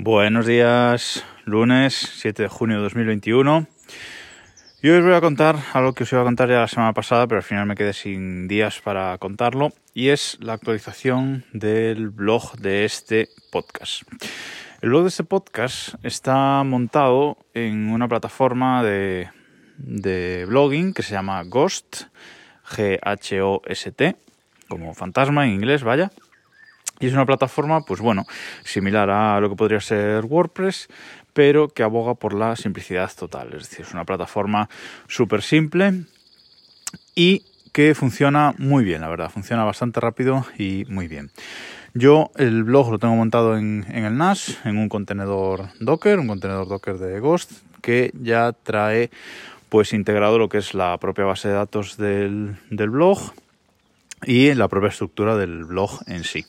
Buenos días, lunes 7 de junio de 2021. Y hoy os voy a contar algo que os iba a contar ya la semana pasada, pero al final me quedé sin días para contarlo, y es la actualización del blog de este podcast. El blog de este podcast está montado en una plataforma de, de blogging que se llama Ghost, G-H-O-S-T, como fantasma en inglés, vaya. Y es una plataforma, pues bueno, similar a lo que podría ser WordPress, pero que aboga por la simplicidad total. Es decir, es una plataforma súper simple y que funciona muy bien, la verdad. Funciona bastante rápido y muy bien. Yo el blog lo tengo montado en, el NAS, en un contenedor Docker, un contenedor Docker de Ghost, que ya trae pues integrado lo que es la propia base de datos del, del blog y la propia estructura del blog en sí.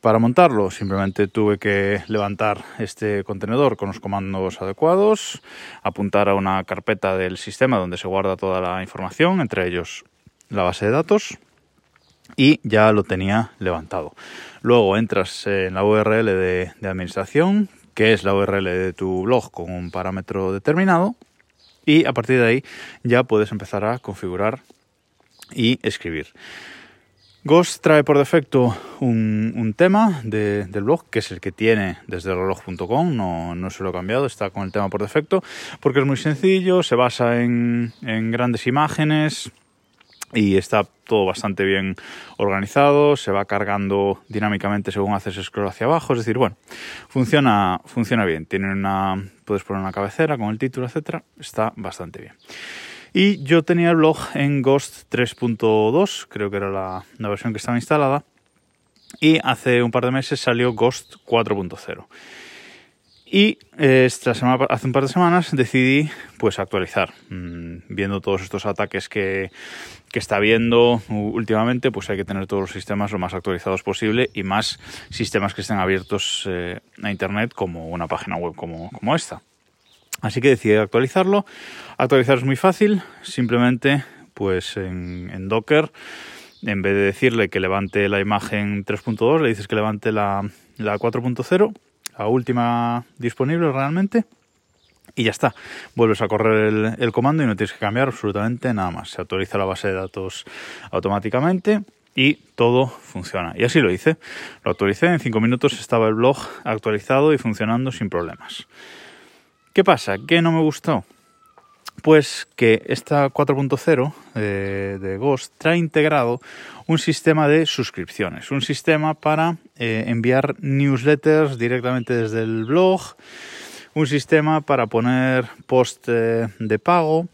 Para montarlo simplemente tuve que levantar este contenedor con los comandos adecuados, apuntar a una carpeta del sistema donde se guarda toda la información, entre ellos la base de datos, y ya lo tenía levantado. Luego entras en la URL de, administración, que es la URL de tu blog con un parámetro determinado, y a partir de ahí ya puedes empezar a configurar y escribir. Ghost trae por defecto un, tema del blog, que es el que tiene desde reloj.com, no, no se lo he cambiado, está con el tema por defecto, porque es muy sencillo, se basa en, grandes imágenes y está todo bastante bien organizado, se va cargando dinámicamente según haces scroll hacia abajo, es decir, bueno, funciona, funciona bien, tiene una, puedes poner una cabecera con el título, etcétera, está bastante bien. Y yo tenía el blog en Ghost 3.2, creo que era la, versión que estaba instalada. Y hace un par de meses salió Ghost 4.0. Y eh, esta semana, hace un par de semanas decidí pues actualizar. Mm, viendo todos estos ataques que, está viendo últimamente, pues hay que tener todos los sistemas lo más actualizados posible y más sistemas que estén abiertos eh, a internet como una página web como, como esta. Así que decidí actualizarlo. Actualizar es muy fácil, simplemente pues en, Docker, en vez de decirle que levante la imagen 3.2, le dices que levante la, la 4.0, la última disponible realmente. Y ya está, vuelves a correr el, comando y no tienes que cambiar absolutamente nada más. Se actualiza la base de datos automáticamente y todo funciona. Y así lo hice. Lo actualicé, en 5 minutos estaba el blog actualizado y funcionando sin problemas. ¿Qué pasa? ¿Qué no me gustó? Pues que esta 4.0 de, Ghost trae integrado un sistema de suscripciones, un sistema para eh, enviar newsletters directamente desde el blog, un sistema para poner post eh, de pago,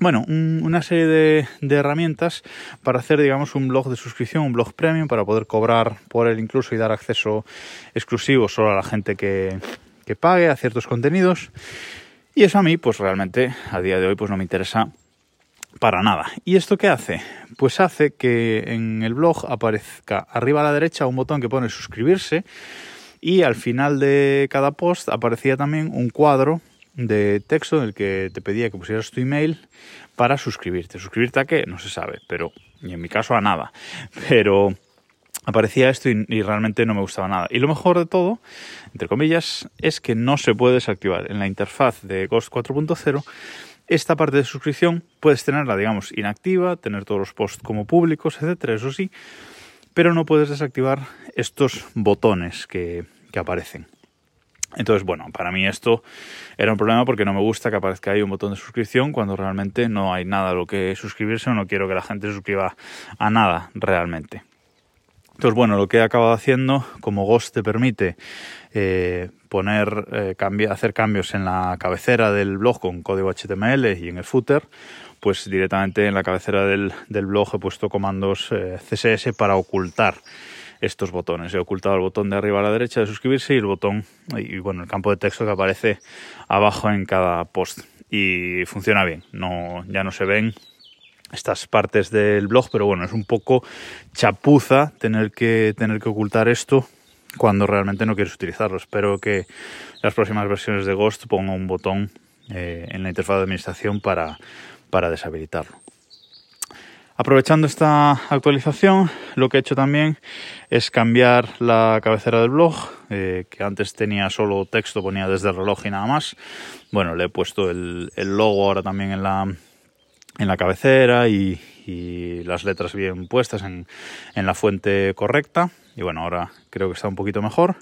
bueno, una serie de, herramientas para hacer, digamos, un blog de suscripción, un blog premium, para poder cobrar por él incluso y dar acceso exclusivo solo a la gente que, que pague a ciertos contenidos. Y eso a mí, pues realmente, a día de hoy, pues no me interesa para nada. ¿Y esto qué hace? Pues hace que en el blog aparezca arriba a la derecha un botón que pone suscribirse y al final de cada post aparecía también un cuadro de texto en el que te pedía que pusieras tu email para suscribirte. ¿Suscribirte a qué? No se sabe, pero, y en mi caso a nada. Pero aparecía esto y, realmente no me gustaba nada. Y lo mejor de todo, entre comillas, es que no se puede desactivar. En la interfaz de Ghost 4.0, esta parte de suscripción puedes tenerla, digamos, inactiva, tener todos los posts como públicos, etcétera, eso sí, pero no puedes desactivar estos botones que, aparecen. Entonces, bueno, para mí esto era un problema porque no me gusta que aparezca ahí un botón de suscripción cuando realmente no hay nada a lo que suscribirse o no quiero que la gente se suscriba a nada realmente. Entonces, bueno, lo que he acabado haciendo, como Ghost te permite eh, poner, eh, hacer cambios en la cabecera del blog con código HTML y en el footer, pues directamente en la cabecera del, blog he puesto comandos eh, CSS para ocultar estos botones. He ocultado el botón de arriba a la derecha de suscribirse y el botón, y bueno, el campo de texto que aparece abajo en cada post. Y funciona bien, no, ya no se ven estas partes del blog, pero bueno, es un poco chapuza tener que, tener que ocultar esto cuando realmente no quieres utilizarlo. Espero que las próximas versiones de Ghost ponga un botón eh, en la interfaz de administración para, para deshabilitarlo. Aprovechando esta actualización, lo que he hecho también es cambiar la cabecera del blog, eh, que antes tenía solo texto, ponía desde el reloj y nada más. Bueno, le he puesto el, logo ahora también en la, en la cabecera y, las letras bien puestas en, en la fuente correcta. Y bueno, ahora creo que está un poquito mejor.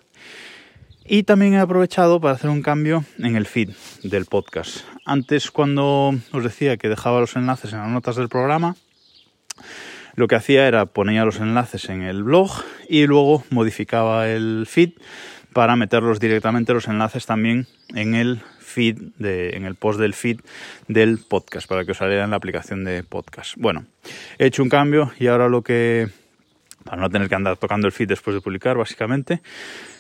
Y también he aprovechado para hacer un cambio en el feed del podcast. Antes cuando os decía que dejaba los enlaces en las notas del programa, lo que hacía era poner los enlaces en el blog y luego modificaba el feed para meterlos directamente los enlaces también en el feed de, en el post del feed del podcast para que os saliera en la aplicación de podcast. Bueno, he hecho un cambio y ahora lo que para no tener que andar tocando el feed después de publicar básicamente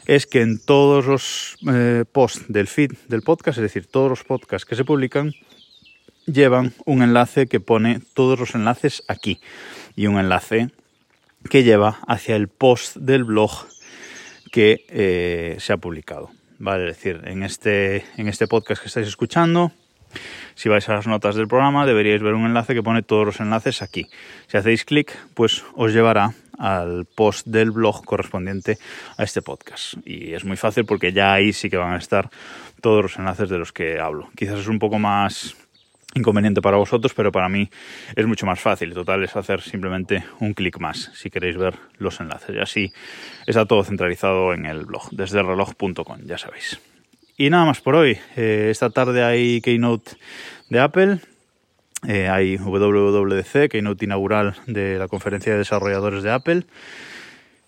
es que en todos los eh, posts del feed del podcast, es decir, todos los podcasts que se publican, llevan un enlace que pone todos los enlaces aquí y un enlace que lleva hacia el post del blog que eh, se ha publicado. Vale, es decir, en este, en este podcast que estáis escuchando, si vais a las notas del programa, deberíais ver un enlace que pone todos los enlaces aquí. Si hacéis clic, pues os llevará al post del blog correspondiente a este podcast. Y es muy fácil porque ya ahí sí que van a estar todos los enlaces de los que hablo. Quizás es un poco más inconveniente para vosotros, pero para mí es mucho más fácil. Total es hacer simplemente un clic más si queréis ver los enlaces. Y así está todo centralizado en el blog, desde reloj.com, ya sabéis. Y nada más por hoy. Eh, esta tarde hay Keynote de Apple. Eh, hay WWDC, Keynote inaugural de la conferencia de desarrolladores de Apple.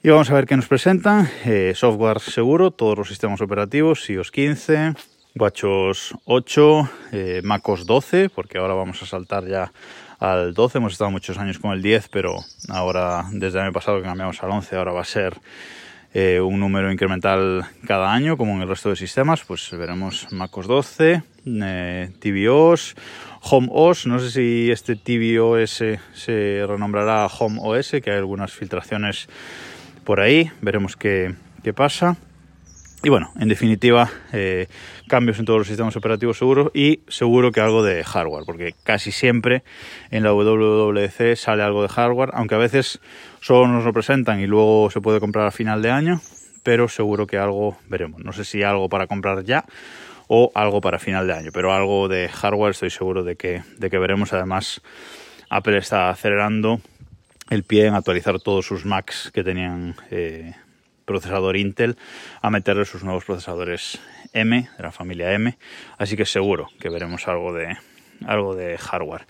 Y vamos a ver qué nos presentan. Eh, software seguro, todos los sistemas operativos, iOS 15, WatchOS 8, eh, MacOS 12, porque ahora vamos a saltar ya al 12. Hemos estado muchos años con el 10, pero ahora, desde el año pasado que cambiamos al 11, ahora va a ser eh, un número incremental cada año, como en el resto de sistemas. Pues veremos MacOS 12, eh, tvOS, HomeOS. No sé si este tvOS se renombrará HomeOS, que hay algunas filtraciones por ahí. Veremos qué, qué pasa. Y bueno, en definitiva, eh, cambios en todos los sistemas operativos seguros y seguro que algo de hardware, porque casi siempre en la WWDC sale algo de hardware, aunque a veces solo nos lo presentan y luego se puede comprar a final de año, pero seguro que algo veremos. No sé si algo para comprar ya o algo para final de año, pero algo de hardware estoy seguro de que, de que veremos. Además, Apple está acelerando el pie en actualizar todos sus Macs que tenían eh, procesador Intel a meterle sus nuevos procesadores M, de la familia M, así que seguro que veremos algo de, algo de hardware.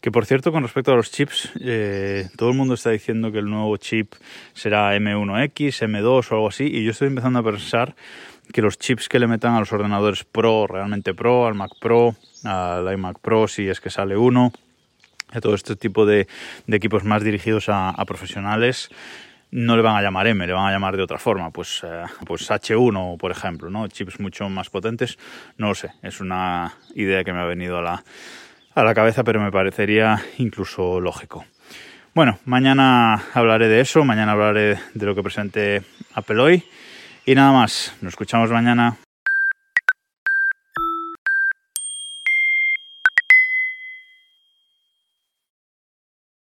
Que por cierto, con respecto a los chips, eh, todo el mundo está diciendo que el nuevo chip será M1X, M2 o algo así, y yo estoy empezando a pensar que los chips que le metan a los ordenadores Pro, realmente Pro, al Mac Pro, al iMac Pro, si es que sale uno, a todo este tipo de, equipos más dirigidos a profesionales, no le van a llamar M, le van a llamar de otra forma, pues, eh, pues H1, por ejemplo, ¿no? Chips mucho más potentes, no lo sé, es una idea que me ha venido a la, a la cabeza, pero me parecería incluso lógico. Bueno, mañana hablaré de eso, mañana hablaré de lo que presente Apple hoy y nada más, nos escuchamos mañana.